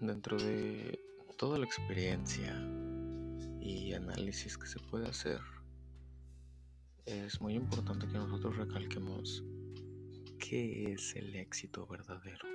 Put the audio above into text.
dentro de toda la experiencia y análisis que se puede hacer, es muy importante que nosotros recalquemos qué es el éxito verdadero.